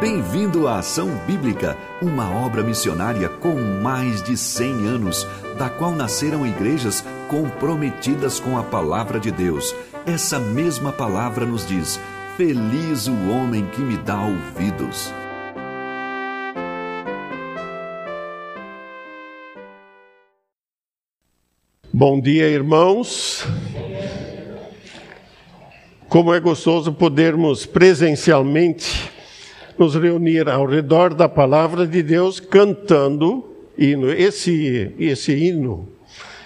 Bem-vindo à Ação Bíblica, uma obra missionária com mais de 100 anos, da qual nasceram igrejas comprometidas com a palavra de Deus. Essa mesma palavra nos diz: Feliz o homem que me dá ouvidos. Bom dia, irmãos. Como é gostoso podermos presencialmente nos reunir ao redor da palavra de Deus cantando hino. Esse, esse hino,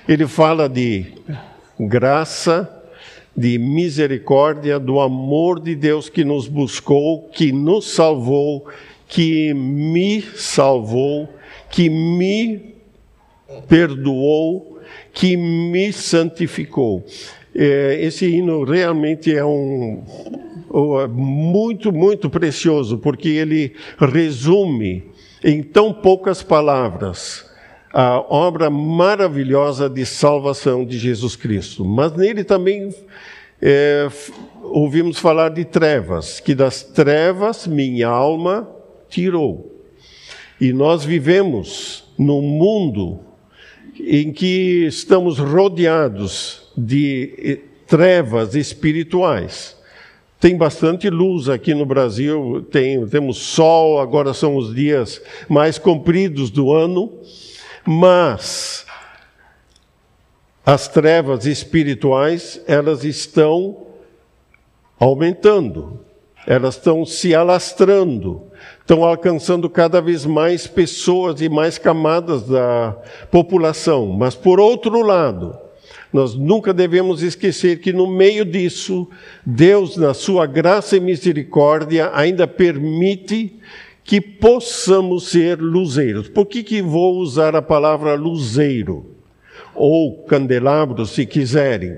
ele fala de graça, de misericórdia, do amor de Deus que nos buscou, que nos salvou, que me salvou, que me perdoou, que me santificou. É, esse hino realmente é um, muito, muito precioso, porque ele resume em tão poucas palavras a obra maravilhosa de salvação de Jesus Cristo. Mas nele também é, ouvimos falar de trevas, que das trevas minha alma tirou. E nós vivemos num mundo em que estamos rodeados de eh, trevas espirituais. Tem bastante luz aqui no Brasil, tem, temos sol, agora são os dias mais compridos do ano, mas as trevas espirituais, elas estão aumentando, elas estão se alastrando, estão alcançando cada vez mais pessoas e mais camadas da população. Mas, por outro lado, nós nunca devemos esquecer que no meio disso, Deus, na sua graça e misericórdia, ainda permite que possamos ser luzeiros. Por que, que vou usar a palavra luzeiro? Ou candelabro, se quiserem.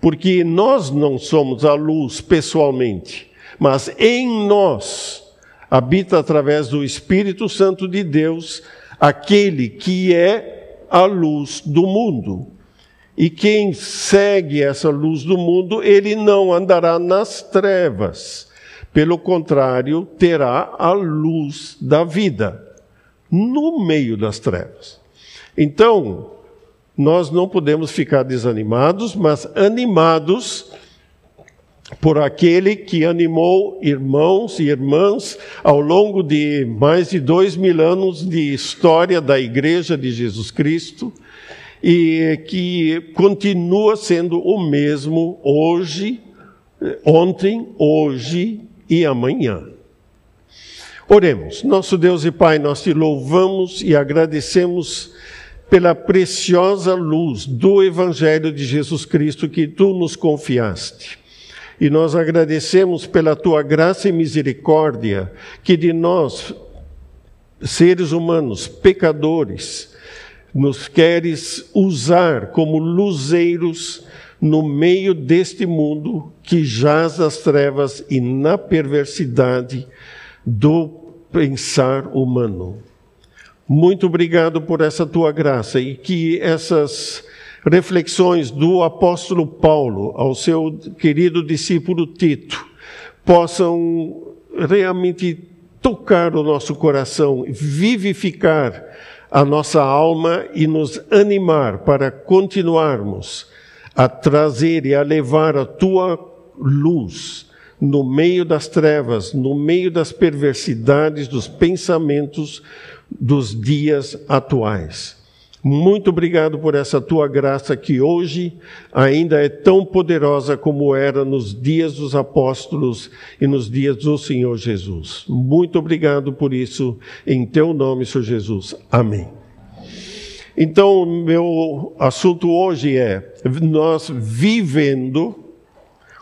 Porque nós não somos a luz pessoalmente, mas em nós habita através do Espírito Santo de Deus aquele que é a luz do mundo. E quem segue essa luz do mundo, ele não andará nas trevas. Pelo contrário, terá a luz da vida no meio das trevas. Então, nós não podemos ficar desanimados, mas animados por aquele que animou irmãos e irmãs ao longo de mais de dois mil anos de história da Igreja de Jesus Cristo e que continua sendo o mesmo hoje, ontem, hoje e amanhã. Oremos, nosso Deus e Pai, nós te louvamos e agradecemos pela preciosa luz do Evangelho de Jesus Cristo que tu nos confiaste. E nós agradecemos pela tua graça e misericórdia que de nós, seres humanos, pecadores, nos queres usar como luzeiros no meio deste mundo que jaz as trevas e na perversidade do pensar humano. Muito obrigado por essa tua graça e que essas reflexões do apóstolo Paulo ao seu querido discípulo Tito possam realmente tocar o nosso coração, vivificar a nossa alma e nos animar para continuarmos a trazer e a levar a tua luz no meio das trevas, no meio das perversidades dos pensamentos dos dias atuais. Muito obrigado por essa tua graça que hoje ainda é tão poderosa como era nos dias dos apóstolos e nos dias do Senhor Jesus. Muito obrigado por isso, em teu nome, Senhor Jesus. Amém. Então, meu assunto hoje é nós vivendo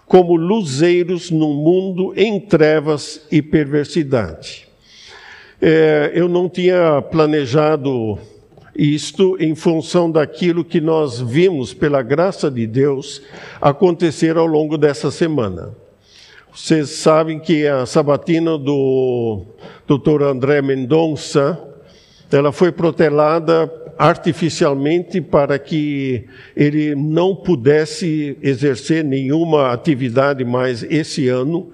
como luzeiros num mundo em trevas e perversidade. É, eu não tinha planejado isto em função daquilo que nós vimos, pela graça de Deus, acontecer ao longo dessa semana. Vocês sabem que a sabatina do Dr. André Mendonça, ela foi protelada artificialmente para que ele não pudesse exercer nenhuma atividade mais esse ano.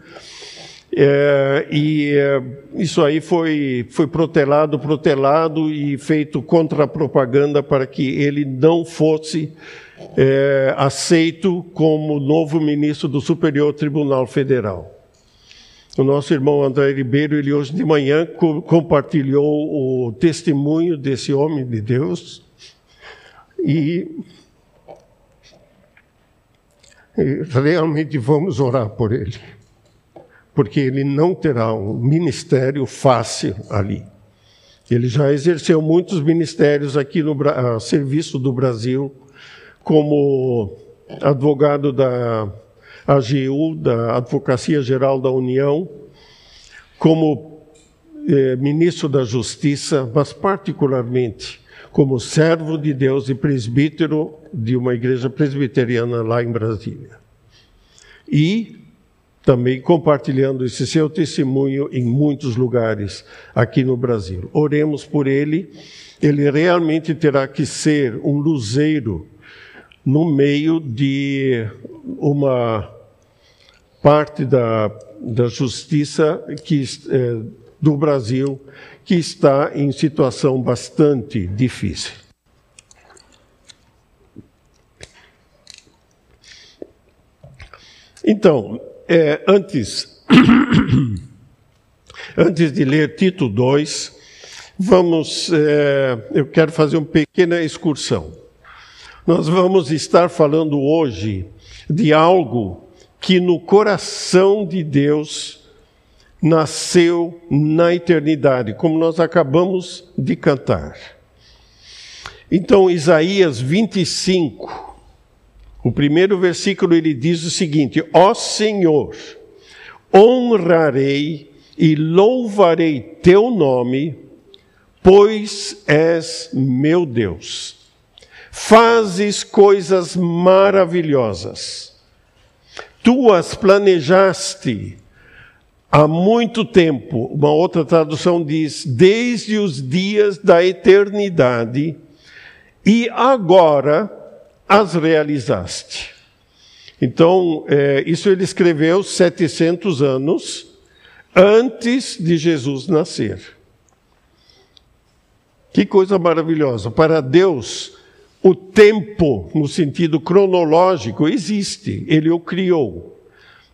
É, e é, isso aí foi, foi protelado, protelado e feito contra-propaganda para que ele não fosse é, aceito como novo ministro do Superior Tribunal Federal. O nosso irmão André Ribeiro, ele hoje de manhã co compartilhou o testemunho desse homem de Deus e, realmente vamos orar por ele porque ele não terá um ministério fácil ali. Ele já exerceu muitos ministérios aqui no a serviço do Brasil, como advogado da AGU, da Advocacia Geral da União, como eh, ministro da Justiça, mas particularmente como servo de Deus e presbítero de uma igreja presbiteriana lá em Brasília. E também compartilhando esse seu testemunho em muitos lugares aqui no Brasil. Oremos por ele. Ele realmente terá que ser um luzeiro no meio de uma parte da, da justiça que, é, do Brasil que está em situação bastante difícil. Então, é, antes, antes de ler Tito 2, vamos, é, eu quero fazer uma pequena excursão. Nós vamos estar falando hoje de algo que no coração de Deus nasceu na eternidade, como nós acabamos de cantar. Então, Isaías 25, o primeiro versículo ele diz o seguinte: Ó Senhor, honrarei e louvarei teu nome, pois és meu Deus. Fazes coisas maravilhosas. Tu as planejaste há muito tempo. Uma outra tradução diz: desde os dias da eternidade, e agora as realizaste. Então, é, isso ele escreveu 700 anos antes de Jesus nascer. Que coisa maravilhosa. Para Deus, o tempo, no sentido cronológico, existe, ele o criou.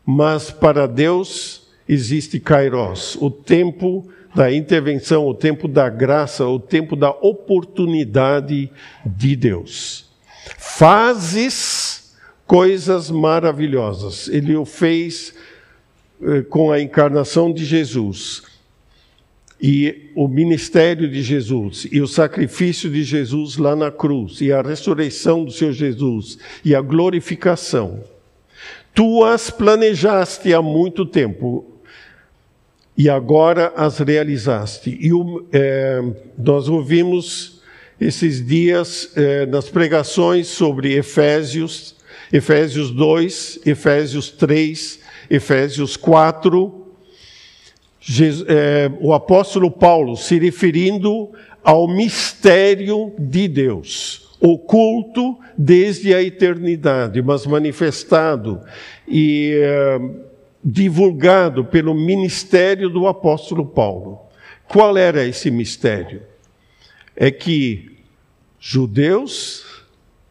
Mas para Deus existe Kairos, o tempo da intervenção, o tempo da graça, o tempo da oportunidade de Deus fazes coisas maravilhosas. Ele o fez eh, com a encarnação de Jesus. E o ministério de Jesus, e o sacrifício de Jesus lá na cruz, e a ressurreição do seu Jesus, e a glorificação. Tu as planejaste há muito tempo, e agora as realizaste. E é, nós ouvimos esses dias eh, nas pregações sobre Efésios, Efésios 2, Efésios 3, Efésios 4, Jesus, eh, o apóstolo Paulo se referindo ao mistério de Deus, oculto desde a eternidade, mas manifestado e eh, divulgado pelo ministério do apóstolo Paulo. Qual era esse mistério? É que judeus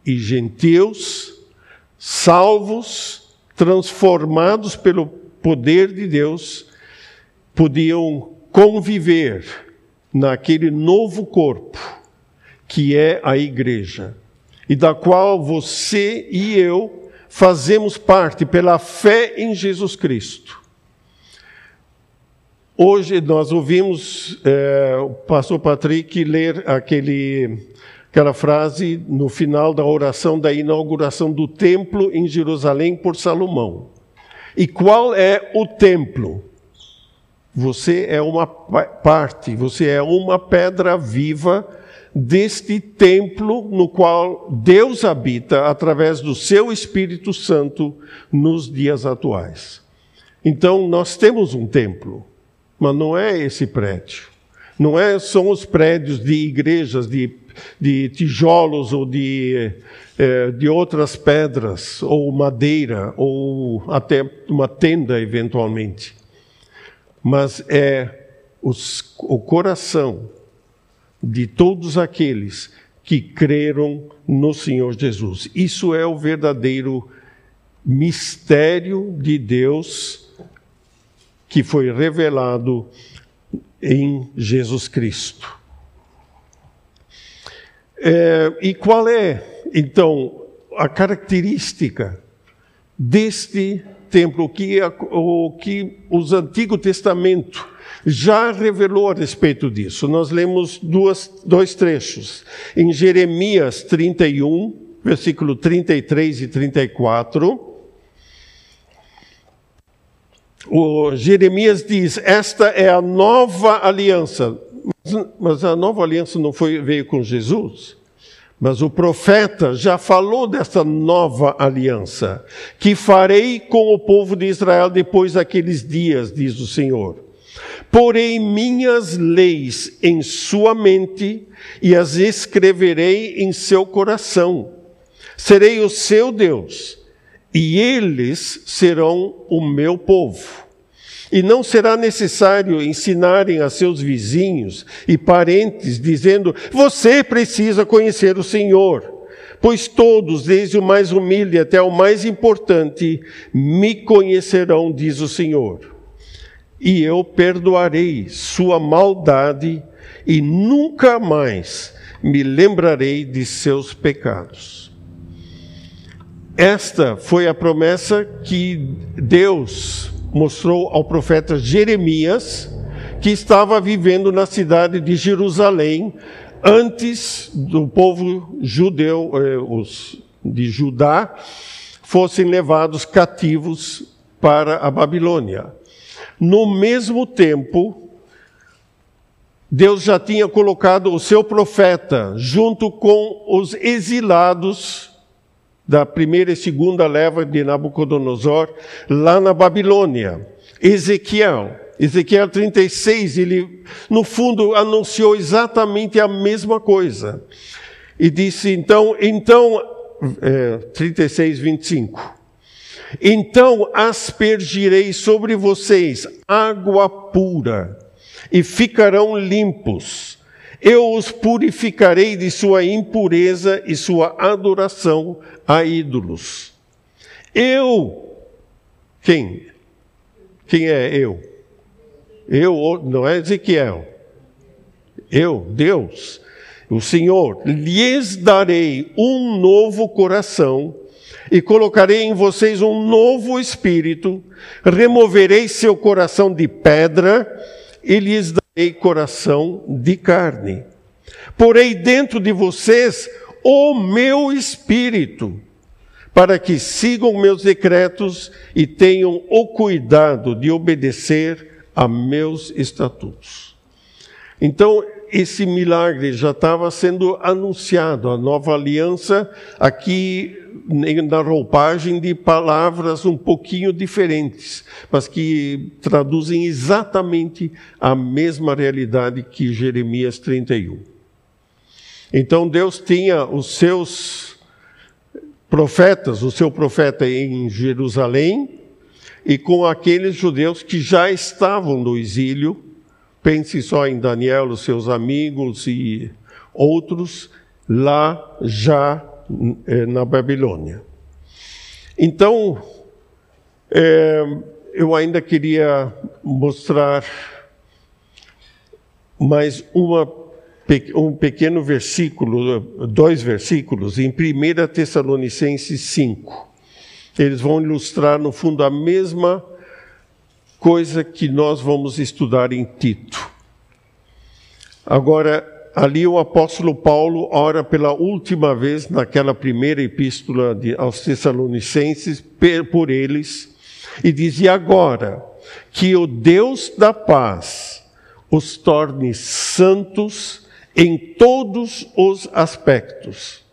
e gentios, salvos, transformados pelo poder de Deus, podiam conviver naquele novo corpo que é a igreja, e da qual você e eu fazemos parte pela fé em Jesus Cristo. Hoje nós ouvimos é, o pastor Patrick ler aquele, aquela frase no final da oração da inauguração do templo em Jerusalém por Salomão. E qual é o templo? Você é uma parte, você é uma pedra viva deste templo no qual Deus habita através do seu Espírito Santo nos dias atuais. Então, nós temos um templo. Mas não é esse prédio. Não é, são os prédios de igrejas, de, de tijolos ou de, é, de outras pedras, ou madeira, ou até uma tenda, eventualmente. mas é os, o coração de todos aqueles que creram no Senhor Jesus. Isso é o verdadeiro mistério de Deus que foi revelado em Jesus Cristo. É, e qual é, então, a característica deste templo, o que, o que os Antigo Testamento já revelou a respeito disso. Nós lemos duas, dois trechos. Em Jeremias 31, versículo 33 e 34. O Jeremias diz: Esta é a nova aliança. Mas a nova aliança não foi, veio com Jesus? Mas o profeta já falou dessa nova aliança, que farei com o povo de Israel depois daqueles dias, diz o Senhor. Porei minhas leis em sua mente e as escreverei em seu coração. Serei o seu Deus e eles serão o meu povo. E não será necessário ensinarem a seus vizinhos e parentes, dizendo: Você precisa conhecer o Senhor. Pois todos, desde o mais humilde até o mais importante, me conhecerão, diz o Senhor. E eu perdoarei sua maldade e nunca mais me lembrarei de seus pecados. Esta foi a promessa que Deus mostrou ao profeta Jeremias, que estava vivendo na cidade de Jerusalém, antes do povo judeu, eh, os de Judá, fossem levados cativos para a Babilônia. No mesmo tempo, Deus já tinha colocado o seu profeta junto com os exilados da primeira e segunda leva de Nabucodonosor lá na Babilônia. Ezequiel. Ezequiel 36, ele, no fundo, anunciou exatamente a mesma coisa. E disse, então, então, é, 36, 25. Então aspergirei sobre vocês água pura, e ficarão limpos eu os purificarei de sua impureza e sua adoração a ídolos. Eu, quem? Quem é eu? Eu, não é Ezequiel. Eu, Deus, o Senhor, lhes darei um novo coração e colocarei em vocês um novo espírito, removerei seu coração de pedra e lhes darei e coração de carne. Porei dentro de vocês o meu espírito, para que sigam meus decretos e tenham o cuidado de obedecer a meus estatutos. Então, esse milagre já estava sendo anunciado, a nova aliança, aqui na roupagem de palavras um pouquinho diferentes, mas que traduzem exatamente a mesma realidade que Jeremias 31. Então Deus tinha os seus profetas, o seu profeta em Jerusalém, e com aqueles judeus que já estavam no exílio, pense só em Daniel, os seus amigos e outros, lá já na Babilônia. Então, é, eu ainda queria mostrar mais uma, um pequeno versículo, dois versículos, em 1 Tessalonicenses 5. Eles vão ilustrar, no fundo, a mesma coisa que nós vamos estudar em Tito. Agora, Ali o apóstolo Paulo ora pela última vez naquela primeira epístola de, aos Tessalonicenses por eles e diz: E agora que o Deus da paz os torne santos em todos os aspectos,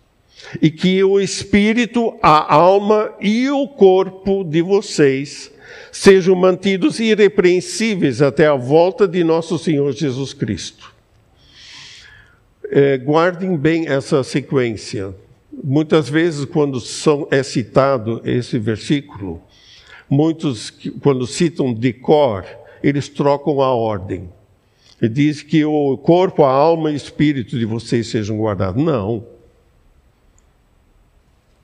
e que o espírito, a alma e o corpo de vocês sejam mantidos irrepreensíveis até a volta de nosso Senhor Jesus Cristo. É, guardem bem essa sequência. Muitas vezes, quando são, é citado esse versículo, muitos, quando citam de cor, eles trocam a ordem. Ele diz que o corpo, a alma e o espírito de vocês sejam guardados. Não.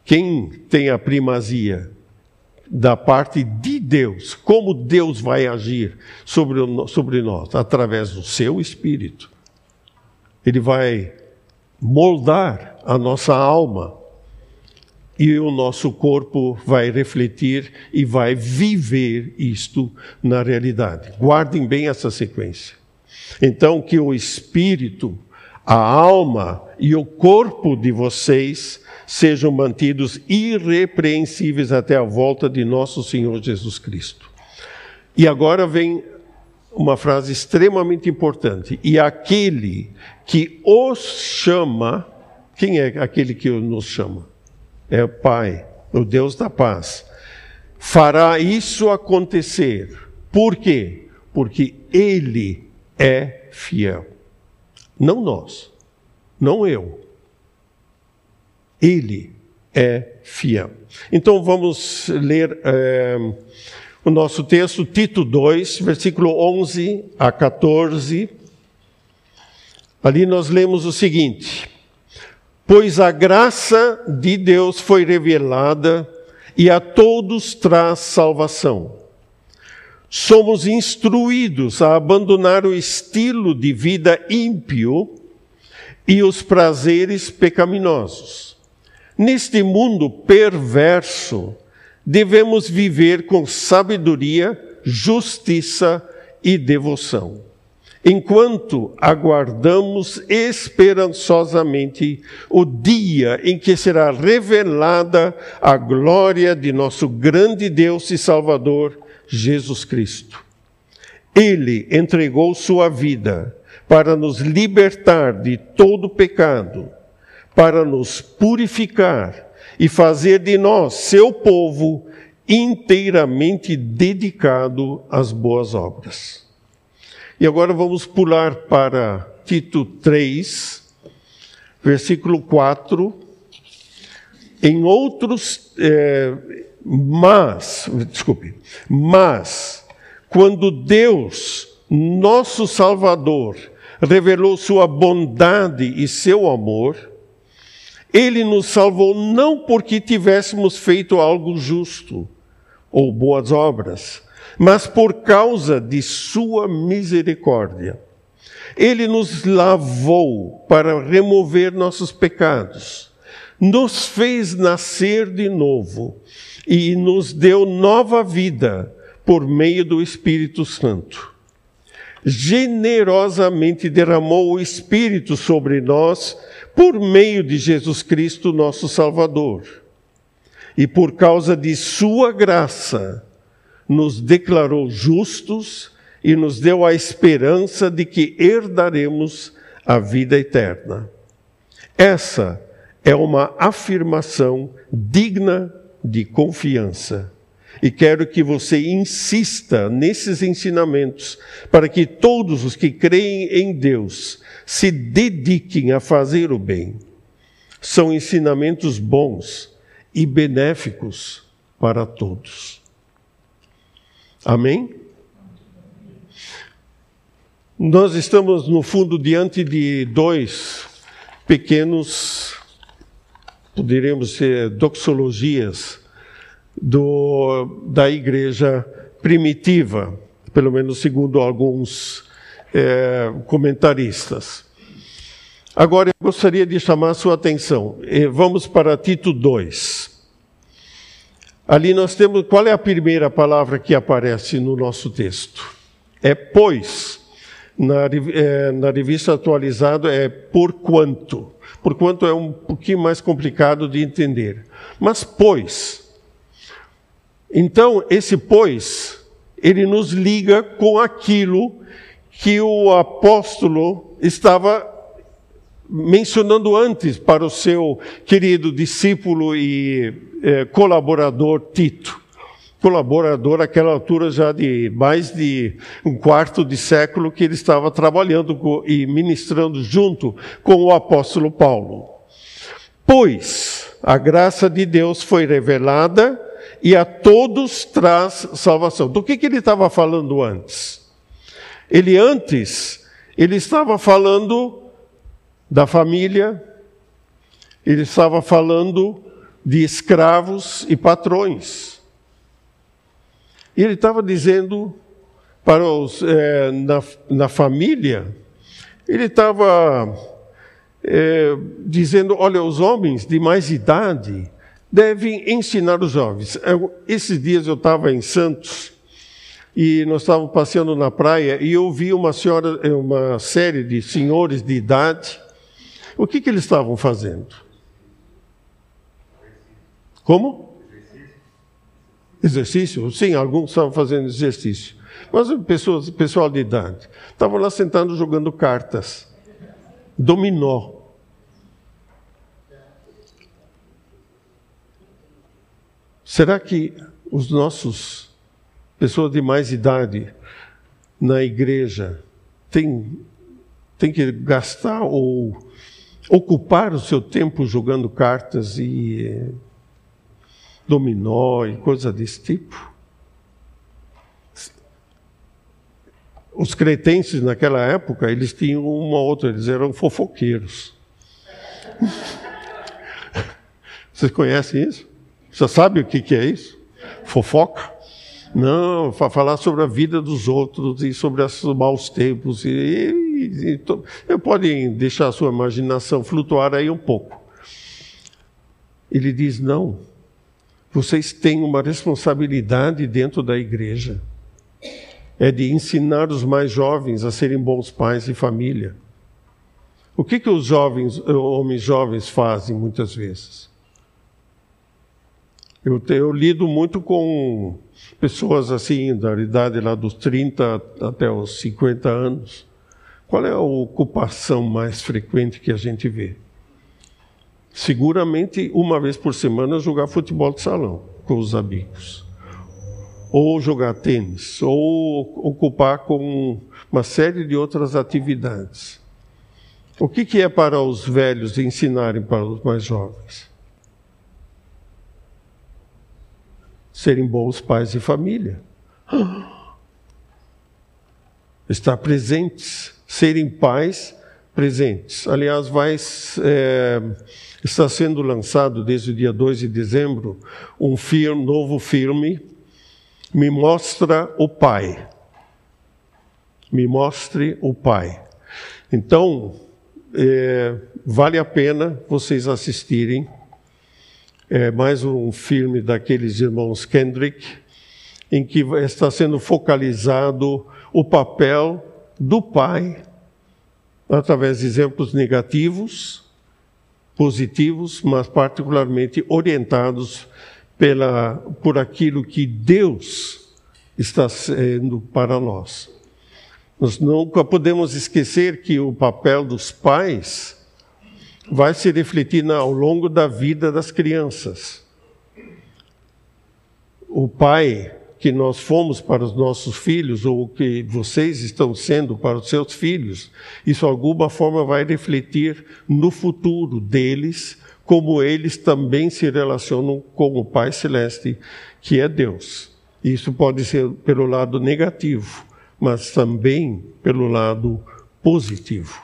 Quem tem a primazia? Da parte de Deus. Como Deus vai agir sobre, sobre nós? Através do seu espírito. Ele vai moldar a nossa alma e o nosso corpo vai refletir e vai viver isto na realidade. Guardem bem essa sequência. Então, que o espírito, a alma e o corpo de vocês sejam mantidos irrepreensíveis até a volta de nosso Senhor Jesus Cristo. E agora vem uma frase extremamente importante. E aquele que os chama, quem é aquele que nos chama? é o Pai, o Deus da paz, fará isso acontecer. Por quê? Porque Ele é fiel. Não nós, não eu. Ele é fiel. Então vamos ler é, o nosso texto, Tito 2, versículo 11 a 14. Ali nós lemos o seguinte: pois a graça de Deus foi revelada e a todos traz salvação. Somos instruídos a abandonar o estilo de vida ímpio e os prazeres pecaminosos. Neste mundo perverso, devemos viver com sabedoria, justiça e devoção enquanto aguardamos esperançosamente o dia em que será revelada a glória de nosso grande Deus e Salvador, Jesus Cristo. Ele entregou sua vida para nos libertar de todo pecado, para nos purificar e fazer de nós, seu povo, inteiramente dedicado às boas obras. E agora vamos pular para Tito 3, versículo 4. Em outros, é, mas, desculpe, mas, quando Deus, nosso Salvador, revelou sua bondade e seu amor, ele nos salvou não porque tivéssemos feito algo justo ou boas obras, mas por causa de Sua misericórdia. Ele nos lavou para remover nossos pecados, nos fez nascer de novo e nos deu nova vida por meio do Espírito Santo. Generosamente derramou o Espírito sobre nós por meio de Jesus Cristo, nosso Salvador. E por causa de Sua graça, nos declarou justos e nos deu a esperança de que herdaremos a vida eterna. Essa é uma afirmação digna de confiança. E quero que você insista nesses ensinamentos para que todos os que creem em Deus se dediquem a fazer o bem. São ensinamentos bons e benéficos para todos. Amém? Nós estamos, no fundo, diante de dois pequenos, poderíamos ser doxologias do, da igreja primitiva, pelo menos segundo alguns é, comentaristas. Agora eu gostaria de chamar a sua atenção. Vamos para Tito 2. Ali nós temos, qual é a primeira palavra que aparece no nosso texto? É pois. Na, é, na revista atualizada é por quanto. Por quanto é um pouquinho mais complicado de entender. Mas pois. Então, esse pois, ele nos liga com aquilo que o apóstolo estava mencionando antes para o seu querido discípulo e eh, colaborador Tito. Colaborador àquela altura já de mais de um quarto de século que ele estava trabalhando com, e ministrando junto com o apóstolo Paulo. Pois a graça de Deus foi revelada e a todos traz salvação. Do que, que ele estava falando antes? Ele antes, ele estava falando da família, ele estava falando de escravos e patrões. E ele estava dizendo para os, é, na, na família, ele estava é, dizendo: olha, os homens de mais idade devem ensinar os jovens. Eu, esses dias eu estava em Santos e nós estávamos passeando na praia e eu vi uma senhora, uma série de senhores de idade. O que, que eles estavam fazendo? Como? Exercício? Sim, alguns estavam fazendo exercício. Mas pessoas, pessoal de idade, estavam lá sentados jogando cartas, dominó. Será que os nossos pessoas de mais idade na igreja têm, têm que gastar ou ocupar o seu tempo jogando cartas e eh, dominó e coisa desse tipo? Os cretenses naquela época, eles tinham uma outra, eles eram fofoqueiros. Vocês conhecem isso? Você sabe o que, é isso? Fofoca? Não, falar sobre a vida dos outros e sobre os maus tempos. E, e, e, podem deixar a sua imaginação flutuar aí um pouco. Ele diz: não, vocês têm uma responsabilidade dentro da igreja é de ensinar os mais jovens a serem bons pais e família. O que, que os jovens, homens jovens fazem muitas vezes? Eu, eu lido muito com pessoas assim, da idade lá dos 30 até os 50 anos. Qual é a ocupação mais frequente que a gente vê? Seguramente, uma vez por semana, jogar futebol de salão com os amigos ou jogar tênis, ou ocupar com uma série de outras atividades. O que, que é para os velhos ensinarem para os mais jovens? Serem bons pais de família. Estar presentes, serem pais presentes. Aliás, vai, é, está sendo lançado desde o dia 2 de dezembro um filme, novo filme me mostra o Pai. Me mostre o Pai. Então, é, vale a pena vocês assistirem. É mais um filme daqueles irmãos Kendrick, em que está sendo focalizado o papel do pai, através de exemplos negativos, positivos, mas particularmente orientados pela, por aquilo que Deus está sendo para nós. Nós nunca podemos esquecer que o papel dos pais vai se refletir ao longo da vida das crianças. O pai que nós fomos para os nossos filhos, ou que vocês estão sendo para os seus filhos, isso de alguma forma vai refletir no futuro deles como eles também se relacionam com o Pai Celeste, que é Deus. Isso pode ser pelo lado negativo, mas também pelo lado positivo.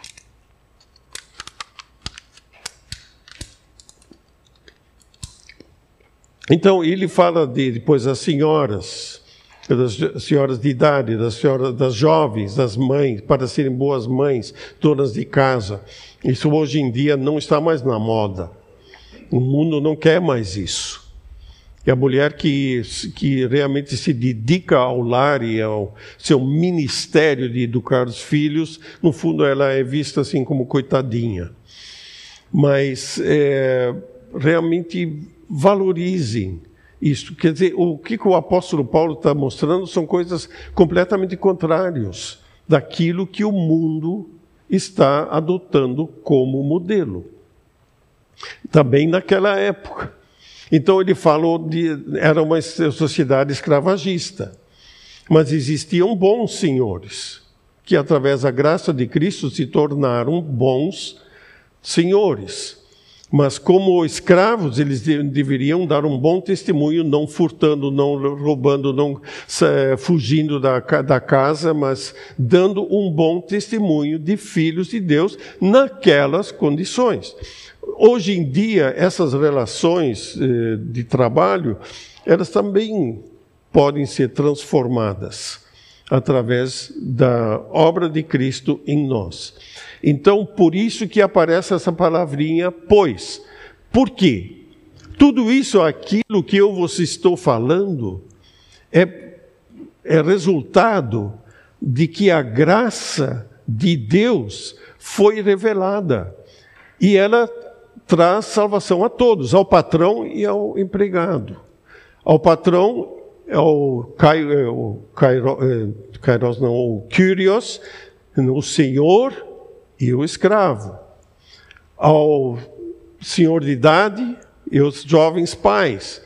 Então, ele fala de, depois as senhoras, das senhoras de idade, das, senhoras, das jovens, das mães, para serem boas mães, donas de casa. Isso hoje em dia não está mais na moda. O mundo não quer mais isso. E a mulher que, que realmente se dedica ao lar e ao seu ministério de educar os filhos, no fundo ela é vista assim como coitadinha. Mas é, realmente valorizem isso. Quer dizer, o que, o apóstolo Paulo está mostrando são coisas completamente contrárias daquilo que o mundo está adotando como modelo também naquela época. Então ele falou de era uma sociedade escravagista, mas existiam bons senhores que através da graça de Cristo se tornaram bons senhores. Mas como escravos, eles deveriam dar um bom testemunho, não furtando, não roubando, não fugindo da, da casa, mas dando um bom testemunho de filhos de Deus naquelas condições. Hoje em dia, essas relações eh, de trabalho, elas também podem ser transformadas através da obra de Cristo em nós. Então, por isso que aparece essa palavrinha pois. Por quê? Tudo isso, aquilo que eu vos estou falando, é, é resultado de que a graça de Deus foi revelada. E ela traz salvação a todos, ao patrão e ao empregado. Ao patrão, ao Kairos, é, não, o Kyrios, o Senhor, e o escravo, ao senhor de idade e os jovens pais,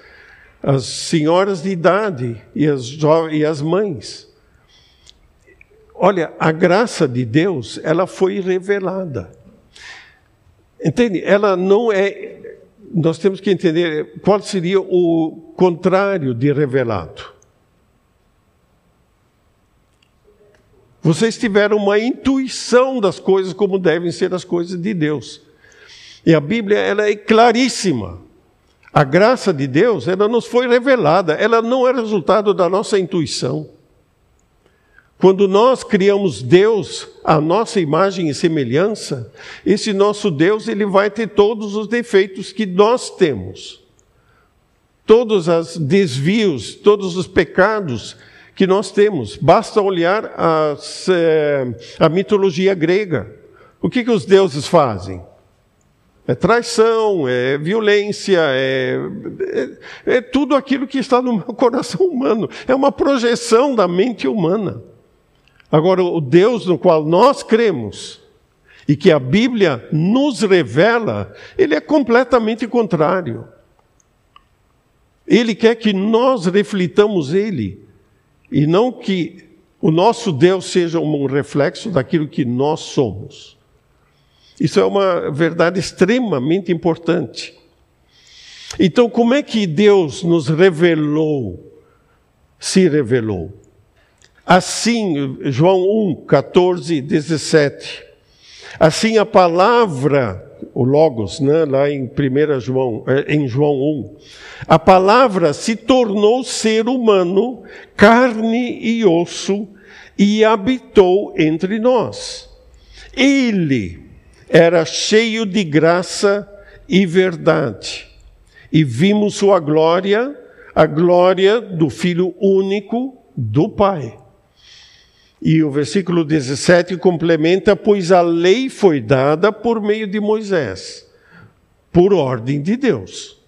as senhoras de idade e as, e as mães. Olha, a graça de Deus, ela foi revelada. Entende? Ela não é. Nós temos que entender qual seria o contrário de revelado. Vocês tiveram uma intuição das coisas como devem ser as coisas de Deus. E a Bíblia ela é claríssima. A graça de Deus, ela nos foi revelada, ela não é resultado da nossa intuição. Quando nós criamos Deus à nossa imagem e semelhança, esse nosso Deus ele vai ter todos os defeitos que nós temos. Todos os desvios, todos os pecados que nós temos. Basta olhar as, é, a mitologia grega. O que, que os deuses fazem? É traição, é violência, é, é, é, tudo aquilo que está no coração humano. É uma projeção da mente humana. Agora, o Deus no qual nós cremos e que a Bíblia nos revela, ele é completamente contrário. Ele quer que nós reflitamos ele e não que o nosso Deus seja um reflexo daquilo que nós somos. Isso é uma verdade extremamente importante. Então, como é que Deus nos revelou, se revelou? Assim, João 1, 14, 17. Assim a palavra o Logos, né, lá em 1 João, é, em João 1. A palavra se tornou ser humano, carne e osso, e habitou entre nós. Ele era cheio de graça e verdade. E vimos sua glória, a glória do Filho único do Pai e o versículo 17 complementa: pois a lei foi dada por meio de Moisés, por ordem de Deus.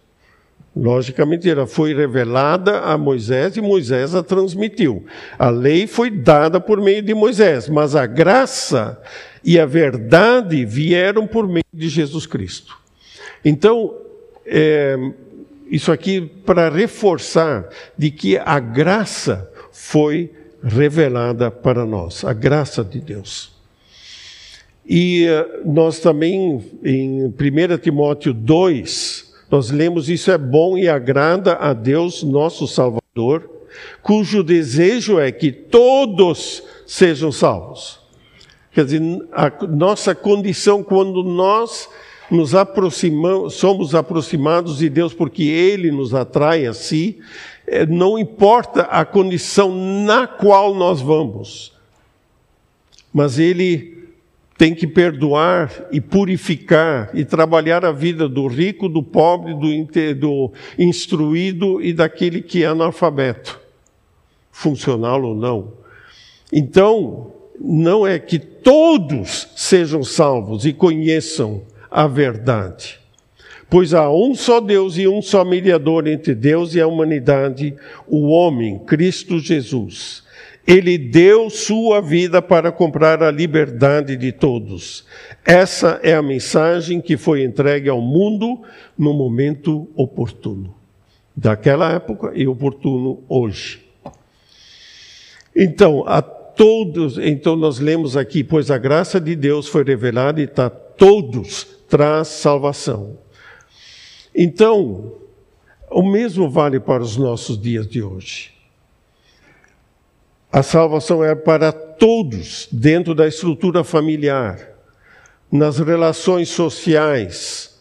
Logicamente, ela foi revelada a Moisés e Moisés a transmitiu. A lei foi dada por meio de Moisés, mas a graça e a verdade vieram por meio de Jesus Cristo. Então, é, isso aqui para reforçar de que a graça foi revelada para nós, a graça de Deus. E eh, nós também, em 1 Timóteo 2, nós lemos: Isso é bom e agrada a Deus, nosso Salvador, cujo desejo é que todos sejam salvos. Quer dizer, a nossa condição quando nós nos aproximamos, somos aproximados de Deus porque Ele nos atrai a si, não importa a condição na qual nós vamos, mas Ele tem que perdoar e purificar e trabalhar a vida do rico, do pobre, do, do instruído e daquele que é analfabeto, funcional ou não. Então, não é que todos sejam salvos e conheçam a verdade. Pois há um só Deus e um só mediador entre Deus e a humanidade, o homem, Cristo Jesus. Ele deu sua vida para comprar a liberdade de todos. Essa é a mensagem que foi entregue ao mundo no momento oportuno. Daquela época e oportuno hoje. Então, a todos, então nós lemos aqui, pois a graça de Deus foi revelada e a todos traz salvação Então, o mesmo vale para os nossos dias de hoje. A salvação é para todos dentro da estrutura familiar, nas relações sociais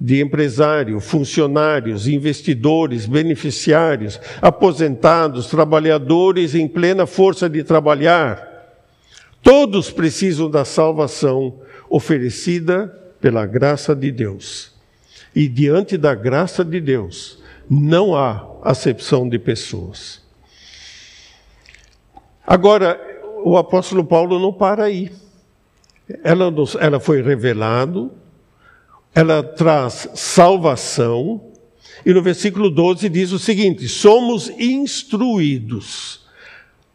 de empresário, funcionários, investidores, beneficiários, aposentados, trabalhadores em plena força de trabalhar. Todos precisam da salvação oferecida pela graça de Deus. E diante da graça de Deus, não há acepção de pessoas. Agora, o apóstolo Paulo não para aí. Ela, ela foi revelado, ela traz salvação, e no versículo 12 diz o seguinte: somos instruídos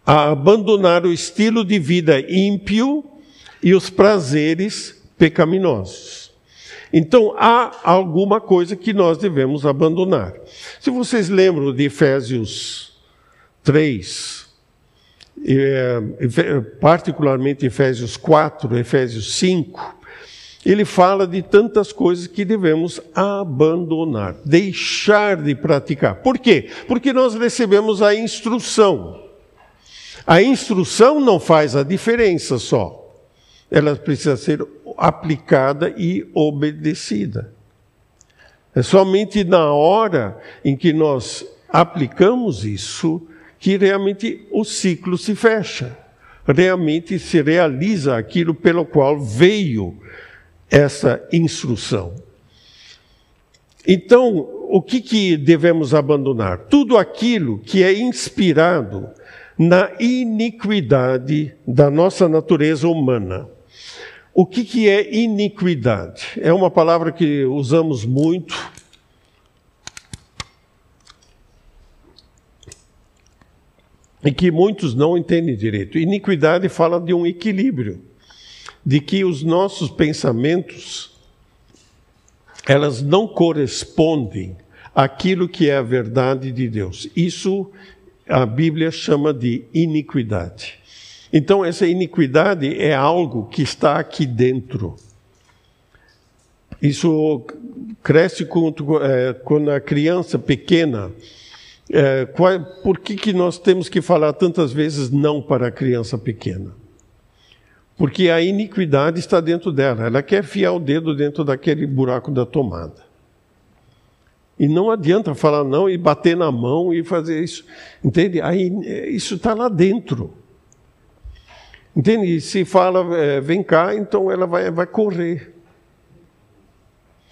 a abandonar o estilo de vida ímpio e os prazeres pecaminosos. Então há alguma coisa que nós devemos abandonar. Se vocês lembram de Efésios 3, é, particularmente Efésios 4, Efésios 5, ele fala de tantas coisas que devemos abandonar, deixar de praticar. Por quê? Porque nós recebemos a instrução. A instrução não faz a diferença só. Ela precisa ser aplicada e obedecida. É somente na hora em que nós aplicamos isso que realmente o ciclo se fecha. Realmente se realiza aquilo pelo qual veio essa instrução. Então, o que, que devemos abandonar? Tudo aquilo que é inspirado na iniquidade da nossa natureza humana. O que, que é iniquidade? É uma palavra que usamos muito e que muitos não entendem direito. Iniquidade fala de um equilíbrio, de que os nossos pensamentos elas não correspondem àquilo que é a verdade de Deus. Isso a Bíblia chama de iniquidade. Então essa iniquidade é algo que está aqui dentro. Isso cresce é, quando a criança pequena é, por que, que nós temos que falar tantas vezes não para a criança pequena? Porque a iniquidade está dentro dela. Ela quer fiar o dedo dentro daquele buraco da tomada. E não adianta falar não e bater na mão e fazer isso. Entende? Aí, isso está lá dentro. Entende? E se fala, é, vem cá, então ela vai, vai correr.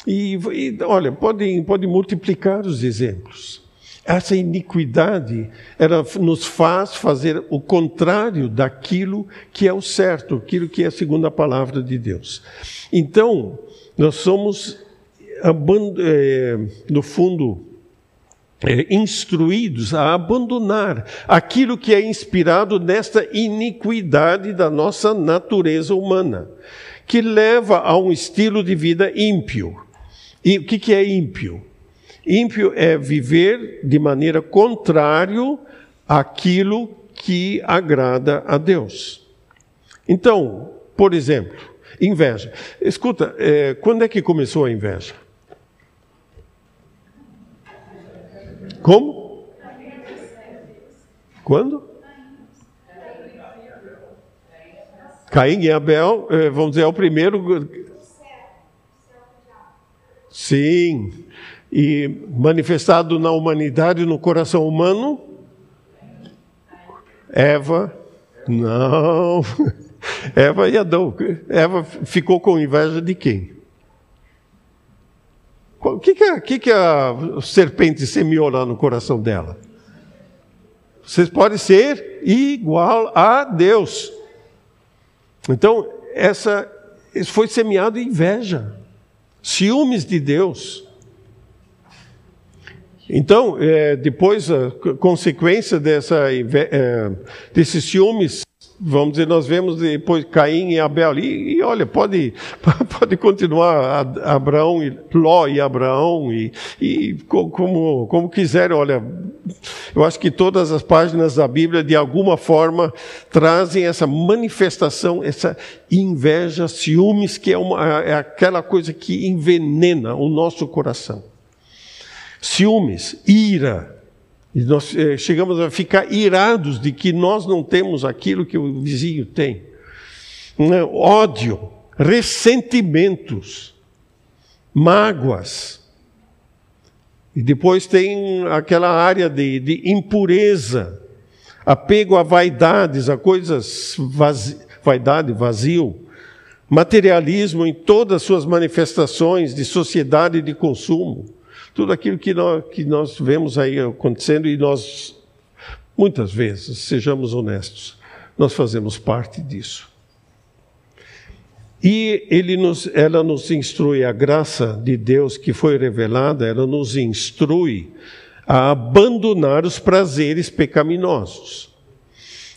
E, e olha, pode, pode multiplicar os exemplos. Essa iniquidade, ela nos faz fazer o contrário daquilo que é o certo, aquilo que é segundo a palavra de Deus. Então, nós somos, é, no fundo, é, instruídos a abandonar aquilo que é inspirado nesta iniquidade da nossa natureza humana, que leva a um estilo de vida ímpio. E o que é ímpio? Ímpio é viver de maneira contrário àquilo que agrada a Deus. Então, por exemplo, inveja. Escuta, é, quando é que começou a inveja? Como? Quando? Caim e Abel, é, vamos dizer, é o primeiro. Sim, e manifestado na humanidade, no coração humano? Eva, não. Eva e Adão. Eva ficou com inveja de quem? O que, que, a, que, que a serpente semeou lá no coração dela? Vocês podem ser igual a Deus. Então, essa, foi semeado inveja, ciúmes de Deus. Então, é, depois, a consequência dessa, é, desses ciúmes, vamos dizer, nós vemos depois Caim e Abel. E, e olha, pode, pode continuar Abraão e Ló e Abraão, e, e como, como quiserem, olha, eu acho que todas as páginas da Bíblia, de alguma forma, trazem essa manifestação, essa inveja, ciúmes, que é, uma, é aquela coisa que envenena o nosso coração. ciúmes, ira. E nós eh, chegamos a ficar irados de que nós não temos aquilo que o vizinho tem. Né? Ódio, ressentimentos, mágoas. E depois tem aquela área de, de impureza, apego a vaidades, a coisas vazi, vaidade, vazio, materialismo em todas as suas manifestações de sociedade de consumo. Tudo aquilo que nós, que nós vemos aí acontecendo e nós, muitas vezes, sejamos honestos, nós fazemos parte disso. E ele nos, ela nos instrui, a graça de Deus que foi revelada, ela nos instrui a abandonar os prazeres pecaminosos.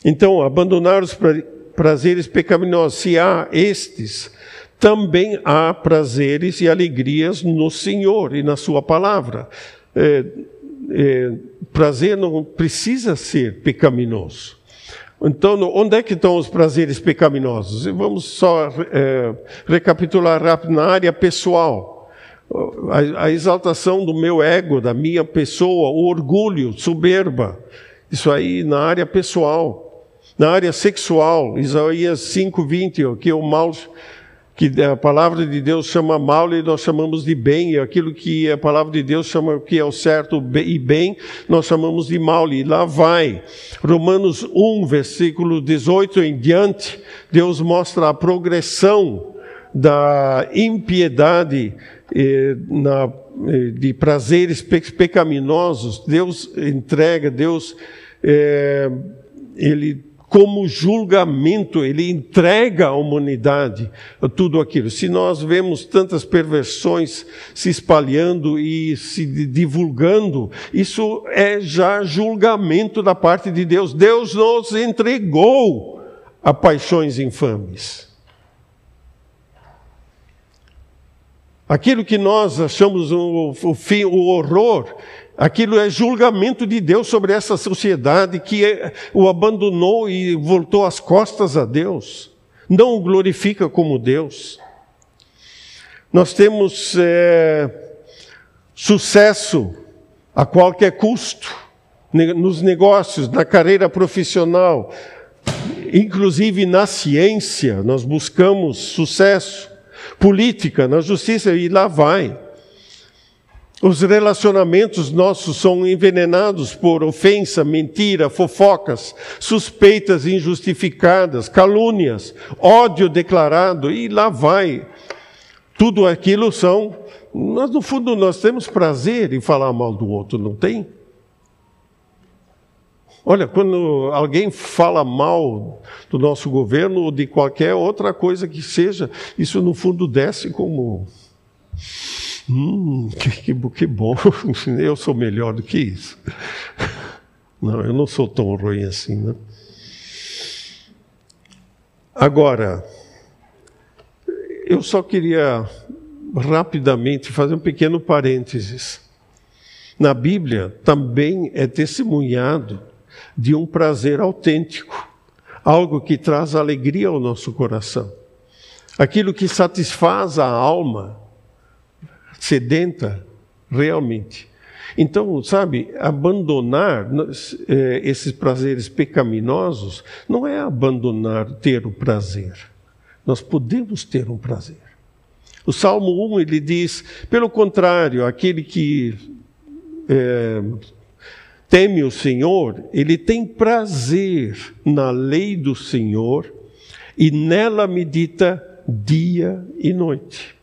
Então, abandonar os prazeres pecaminosos, se há estes, também há prazeres e alegrias no Senhor e na Sua palavra. É, é, prazer não precisa ser pecaminoso. Então, onde é que estão os prazeres pecaminosos? Vamos só é, recapitular rápido na área pessoal. A, a, exaltação do meu ego, da minha pessoa, o orgulho, soberba. Isso aí na área pessoal. Na área sexual, Isaías 5:20, que o mal que a palavra de Deus chama mal e nós chamamos de bem, aquilo que a palavra de Deus chama que é o certo e bem, nós chamamos de mal, e lá vai. Romanos 1, versículo 18 em diante, Deus mostra a progressão da impiedade eh, na, eh, de prazeres pecaminosos, Deus entrega, Deus, eh, Ele como julgamento, ele entrega à humanidade tudo aquilo. Se nós vemos tantas perversões se espalhando e se divulgando, isso é já julgamento da parte de Deus. Deus nos entregou a paixões infames. Aquilo que nós achamos o, o, fim, o horror, Aquilo é julgamento de Deus sobre essa sociedade que é, o abandonou e voltou as costas a Deus. Não o glorifica como Deus. Nós temos é, sucesso a qualquer custo nos negócios, na carreira profissional, inclusive na ciência, nós buscamos sucesso. Política, na justiça, e lá vai. Os relacionamentos nossos são envenenados por ofensa, mentira, fofocas, suspeitas injustificadas, calúnias, ódio declarado e lá vai. Tudo aquilo são. Nós, no fundo, nós temos prazer em falar mal do outro, não tem? Olha, quando alguém fala mal do nosso governo ou de qualquer outra coisa que seja, isso no fundo desce como Hum, que, que, que bom, eu sou melhor do que isso. Não, eu não sou tão ruim assim, né? Agora, eu só queria rapidamente fazer um pequeno parênteses. Na Bíblia também é testemunhado de um prazer autêntico, algo que traz alegria ao nosso coração, aquilo que satisfaz a alma sedenta realmente. Então, sabe, abandonar é, esses prazeres pecaminosos não é abandonar ter o prazer. Nós podemos ter um prazer. O Salmo 1 ele diz: pelo contrário, aquele que é, teme o Senhor, ele tem prazer na lei do Senhor e nela medita dia e noite.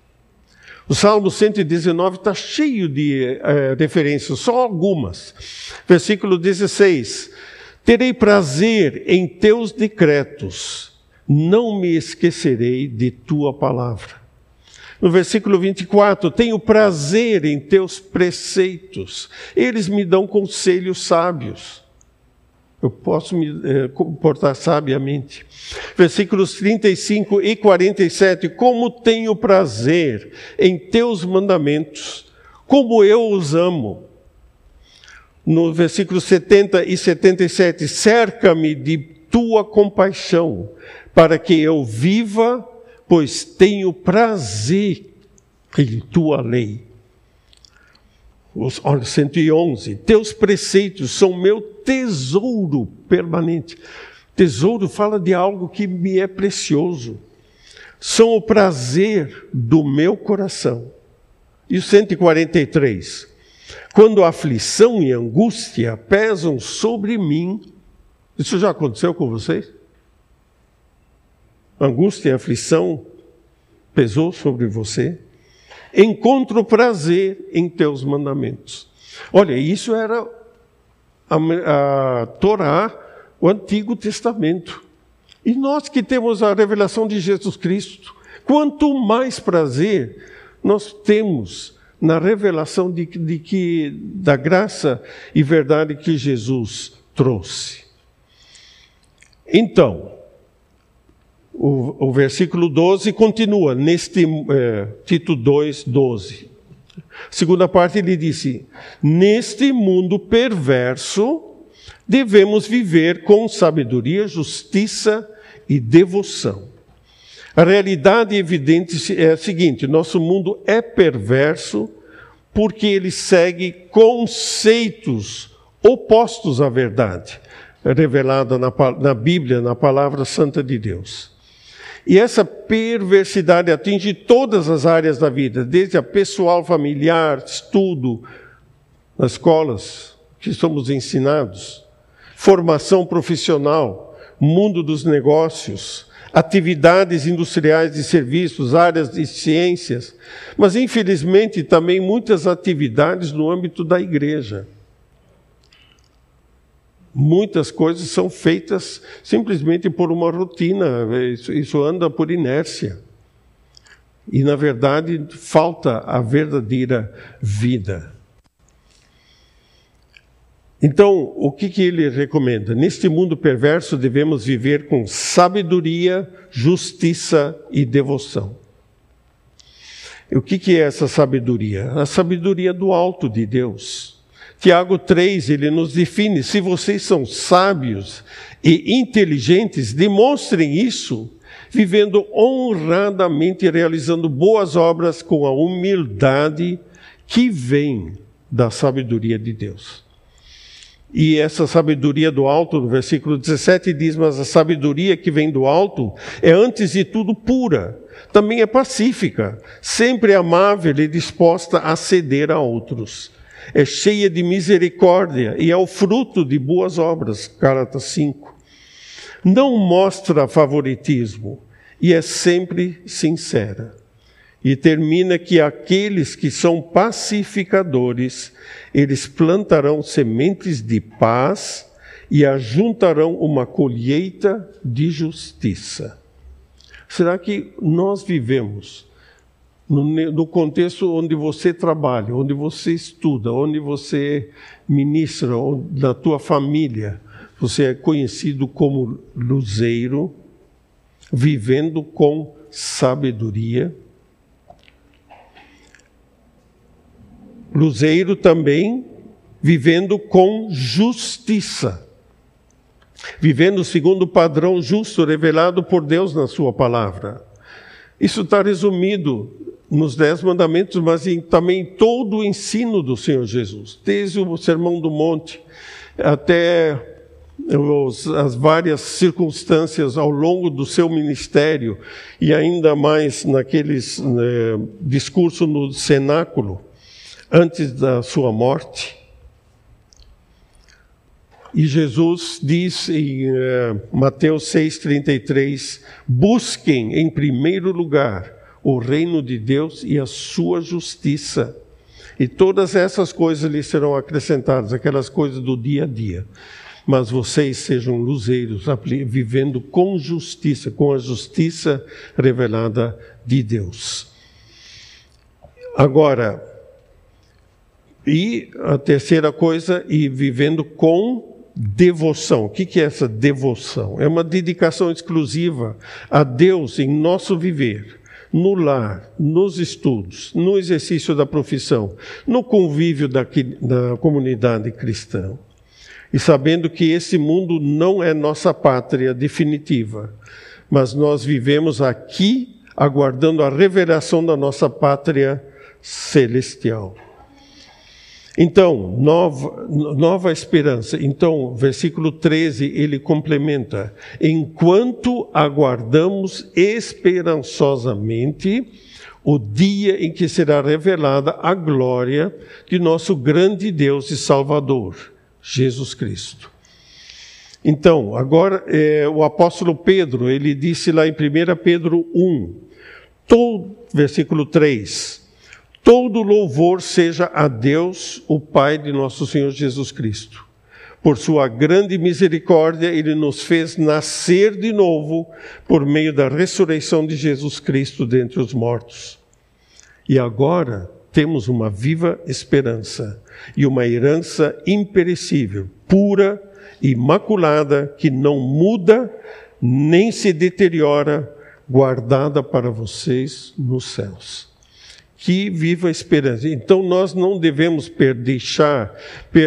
O Salmo 119 está cheio de é, referências, só algumas. Versículo 16: Terei prazer em teus decretos, não me esquecerei de tua palavra. No versículo 24, tenho prazer em teus preceitos, eles me dão conselhos sábios eu posso me eh, comportar sabiamente. Versículos 35 e 47. Como tenho prazer em teus mandamentos, como eu os amo. No versículo 70 e 77. Cerca-me de tua compaixão, para que eu viva, pois tenho prazer em tua lei. Os, olha, 111. Teus preceitos são meu tesouro permanente. Tesouro fala de algo que me é precioso. São o prazer do meu coração. E o 143. Quando aflição e angústia pesam sobre mim, isso já aconteceu com vocês? Angústia e aflição pesou sobre você? Encontro prazer em teus mandamentos. Olha, isso era a, a Torá, o Antigo Testamento. E nós que temos a revelação de Jesus Cristo, quanto mais prazer nós temos na revelação de, de que, da graça e verdade que Jesus trouxe. Então, o, o versículo 12 continua, neste é, Tito 2, 12. Segunda parte ele disse: Neste mundo perverso, devemos viver com sabedoria, justiça e devoção. A realidade evidente é a seguinte: nosso mundo é perverso porque ele segue conceitos opostos à verdade, revelada na, na Bíblia, na palavra santa de Deus. E essa perversidade atinge todas as áreas da vida, desde a pessoal, familiar, estudo, nas escolas que somos ensinados, formação profissional, mundo dos negócios, atividades industriais e serviços, áreas de ciências, mas infelizmente também muitas atividades no âmbito da igreja. Muitas coisas são feitas simplesmente por uma rotina, isso, isso anda por inércia. E, na verdade, falta a verdadeira vida. Então, o que, que ele recomenda? Neste mundo perverso, devemos viver com sabedoria, justiça e devoção. E o que, que é essa sabedoria? A sabedoria do alto de Deus. Tiago 3, ele nos define: se vocês são sábios e inteligentes, demonstrem isso, vivendo honradamente e realizando boas obras com a humildade que vem da sabedoria de Deus. E essa sabedoria do alto, no versículo 17 diz: Mas a sabedoria que vem do alto é antes de tudo pura, também é pacífica, sempre amável e disposta a ceder a outros. É cheia de misericórdia e é o fruto de boas obras. Gálatas 5. Não mostra favoritismo e é sempre sincera. E termina que aqueles que são pacificadores, eles plantarão sementes de paz e ajuntarão uma colheita de justiça. Será que nós vivemos no, no, contexto onde você trabalha, onde você estuda, onde você ministra, na tua família, você é conhecido como luzeiro, vivendo com sabedoria? luzeiro também vivendo com justiça. Vivendo segundo o padrão justo revelado por Deus na Sua palavra. Isso está resumido nos Dez Mandamentos, mas em, também em todo o ensino do Senhor Jesus, desde o Sermão do Monte até os, as várias circunstâncias ao longo do seu ministério e ainda mais naqueles né, discurso no cenáculo antes da sua morte. E Jesus diz em uh, Mateus 6,33: Busquem em primeiro lugar o reino de Deus e a sua justiça. E todas essas coisas lhes serão acrescentadas, aquelas coisas do dia a dia. Mas vocês sejam luzeiros, vivendo com justiça, com a justiça revelada de Deus. Agora, e a terceira coisa, e vivendo com devoção. O que é essa devoção? É uma dedicação exclusiva a Deus em nosso viver, no lar, nos estudos, no exercício da profissão, no convívio da, da comunidade cristã. E sabendo que esse mundo não é nossa pátria definitiva, mas nós vivemos aqui aguardando a revelação da nossa pátria celestial. Então, nova, nova esperança. Então, versículo 13, ele complementa: enquanto aguardamos esperançosamente o dia em que será revelada a glória de nosso grande Deus e Salvador, Jesus Cristo. Então, agora é, o apóstolo Pedro, ele disse lá em 1 Pedro 1, todo, versículo 3, Todo louvor seja a Deus, o Pai de nosso Senhor Jesus Cristo. Por sua grande misericórdia, ele nos fez nascer de novo por meio da ressurreição de Jesus Cristo dentre os mortos. E agora temos uma viva esperança e uma herança imperecível, pura, imaculada, que não muda nem se deteriora, guardada para vocês nos céus que viva a esperança. Então nós não devemos deixar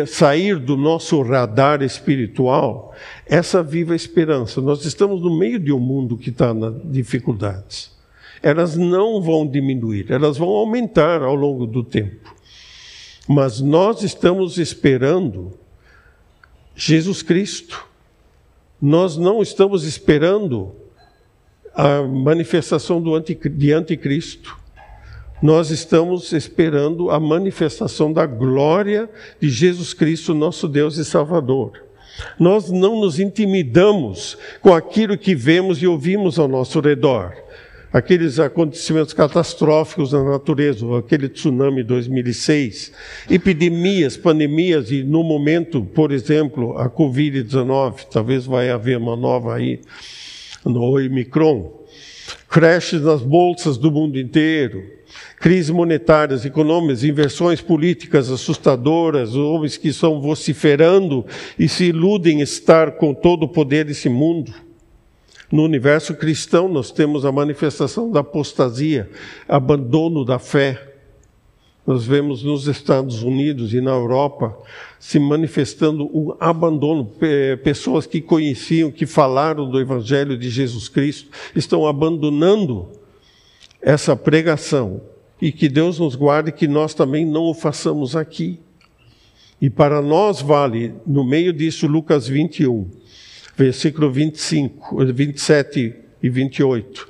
sair do nosso radar espiritual essa viva esperança. Nós estamos no meio de um mundo que está nas dificuldades. Elas não vão diminuir, elas vão aumentar ao longo do tempo. Mas nós estamos esperando Jesus Cristo. Nós não estamos esperando a manifestação do anticristo nós estamos esperando a manifestação da glória de Jesus Cristo, nosso Deus e Salvador. Nós não nos intimidamos com aquilo que vemos e ouvimos ao nosso redor. Aqueles acontecimentos catastróficos na natureza, aquele tsunami 2006, epidemias, pandemias e no momento, por exemplo, a Covid-19, talvez vai haver uma nova aí no Omicron, crashes nas bolsas do mundo inteiro, crises monetárias, econômicas, inversões políticas assustadoras, homens que estão vociferando e se iludem estar com todo o poder desse mundo. No universo cristão, nós temos a manifestação da apostasia, abandono da fé. Nós vemos nos Estados Unidos e na Europa se manifestando um abandono. Pessoas que conheciam, que falaram do Evangelho de Jesus Cristo, estão abandonando essa pregação e que Deus nos guarde que nós também não o façamos aqui. E para nós vale, no meio disso, Lucas 21, versículo 25, 27 e 28.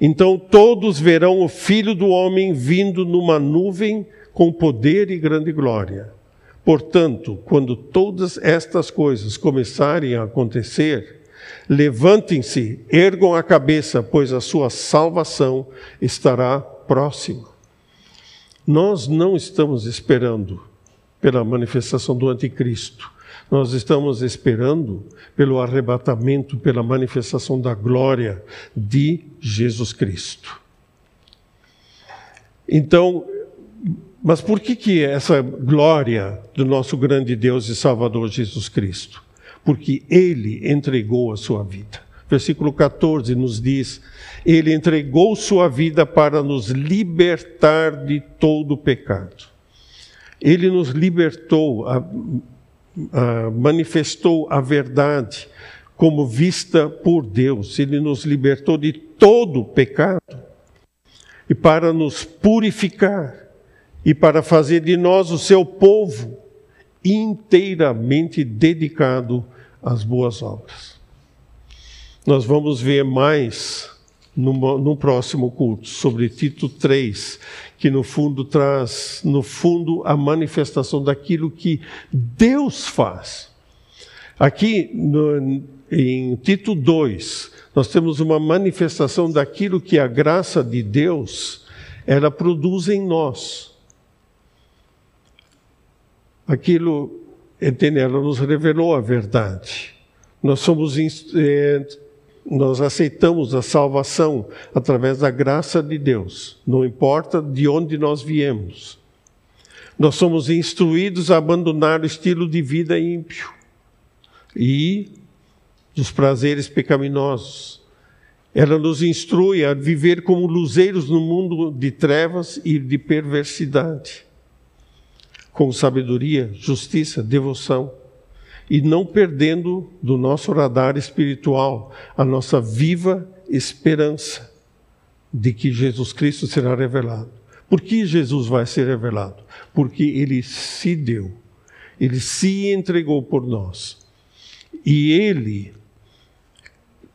Então todos verão o Filho do Homem vindo numa nuvem com poder e grande glória. Portanto, quando todas estas coisas começarem a acontecer, levantem-se, ergam a cabeça, pois a sua salvação estará próxima. Nós não estamos esperando pela manifestação do Anticristo. Nós estamos esperando pelo arrebatamento, pela manifestação da glória de Jesus Cristo. Então, mas por que, que essa glória do nosso grande Deus e Salvador Jesus Cristo? Porque Ele entregou a sua vida. Versículo 14 nos diz: Ele entregou sua vida para nos libertar de todo o pecado. Ele nos libertou, a, a, manifestou a verdade como vista por Deus. Ele nos libertou de todo o pecado e para nos purificar e para fazer de nós o seu povo inteiramente dedicado às boas obras. Nós vamos ver mais no, no, próximo culto sobre Tito 3, que no fundo traz, no fundo, a manifestação daquilo que Deus faz. Aqui no, em Tito 2, nós temos uma manifestação daquilo que a graça de Deus ela produz em nós. Aquilo, entende? Ela nos revelou a verdade. Nós somos é, nós aceitamos a salvação através da graça de Deus, não importa de onde nós viemos. Nós somos instruídos a abandonar o estilo de vida ímpio e dos prazeres pecaminosos. Ela nos instrui a viver como luzeiros no mundo de trevas e de perversidade, com sabedoria, justiça, devoção e não perdendo do nosso radar espiritual a nossa viva esperança de que Jesus Cristo será revelado. Por que Jesus vai ser revelado? Porque ele se deu, ele se entregou por nós. E ele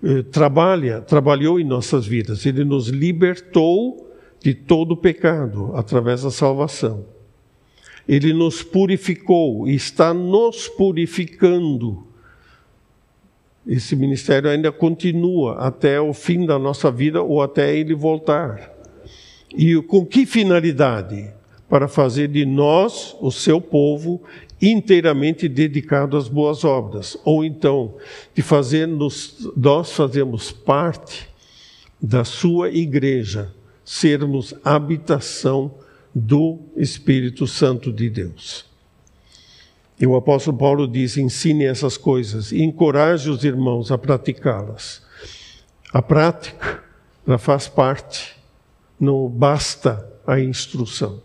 eh, trabalha, trabalhou em nossas vidas, ele nos libertou de todo o pecado através da salvação. Ele nos purificou está nos purificando. Esse ministério ainda continua até o fim da nossa vida ou até ele voltar. E com que finalidade? Para fazer de nós, o seu povo, inteiramente dedicado às boas obras, ou então de fazer nos, nós fazemos parte da sua igreja, sermos habitação do Espírito Santo de Deus. E o apóstolo Paulo diz: ensine essas coisas e encoraje os irmãos a praticá-las. A prática, ela faz parte, não basta a instrução,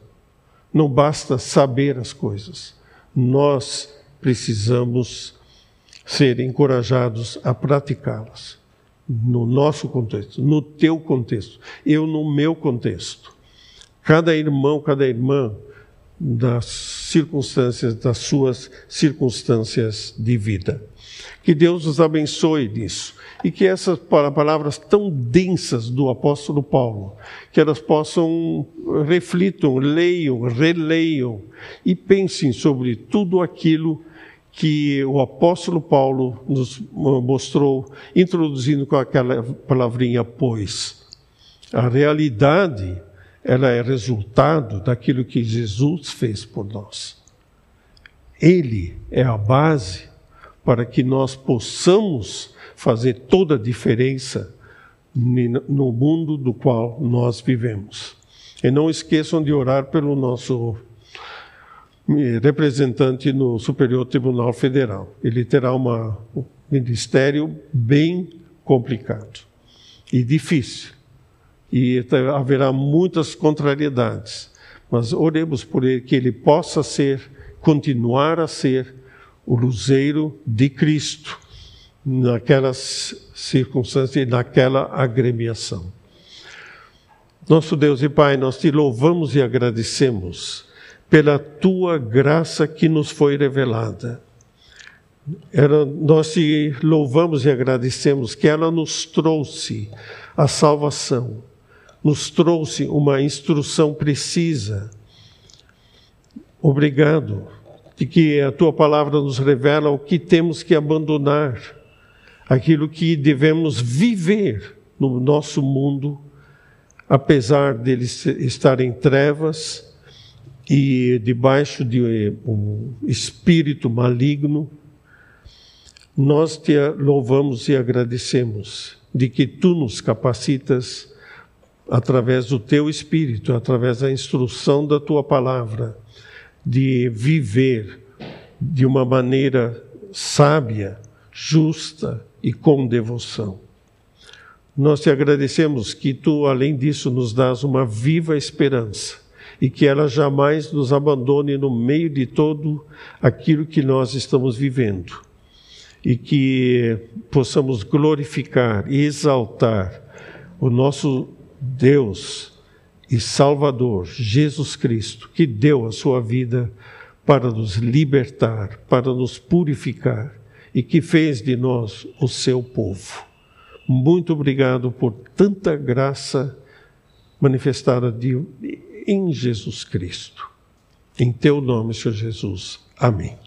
não basta saber as coisas. Nós precisamos ser encorajados a praticá-las no nosso contexto, no teu contexto, eu no meu contexto. Cada irmão, cada irmã, das circunstâncias, das suas circunstâncias de vida. Que Deus os abençoe nisso. E que essas palavras tão densas do apóstolo Paulo, que elas possam, reflitam, leiam, releiam e pensem sobre tudo aquilo que o apóstolo Paulo nos mostrou, introduzindo com aquela palavrinha pois. A realidade ela é resultado daquilo que Jesus fez por nós. Ele é a base para que nós possamos fazer toda a diferença no mundo do qual nós vivemos. E não esqueçam de orar pelo nosso eh, representante no Superior Tribunal Federal. Ele terá uma, um ministério bem complicado e difícil e haverá muitas contrariedades. Mas oremos por ele, que ele possa ser, continuar a ser, o luzeiro de Cristo naquelas circunstâncias e naquela agremiação. Nosso Deus e Pai, nós te louvamos e agradecemos pela tua graça que nos foi revelada. Era, nós te louvamos e agradecemos que ela nos trouxe a salvação nos trouxe uma instrução precisa. Obrigado, de que a tua palavra nos revela o que temos que abandonar, aquilo que devemos viver no nosso mundo, apesar dele estar em trevas e debaixo de um espírito maligno. Nós te louvamos e agradecemos de que tu nos capacitas através do teu espírito, através da instrução da tua palavra, de viver de uma maneira sábia, justa e com devoção. Nós te agradecemos que tu, além disso, nos dás uma viva esperança e que ela jamais nos abandone no meio de todo aquilo que nós estamos vivendo e que possamos glorificar e exaltar o nosso Deus e Salvador, Jesus Cristo, que deu a sua vida para nos libertar, para nos purificar e que fez de nós o seu povo. Muito obrigado por tanta graça manifestada de, em Jesus Cristo. Em teu nome, Senhor Jesus. Amém.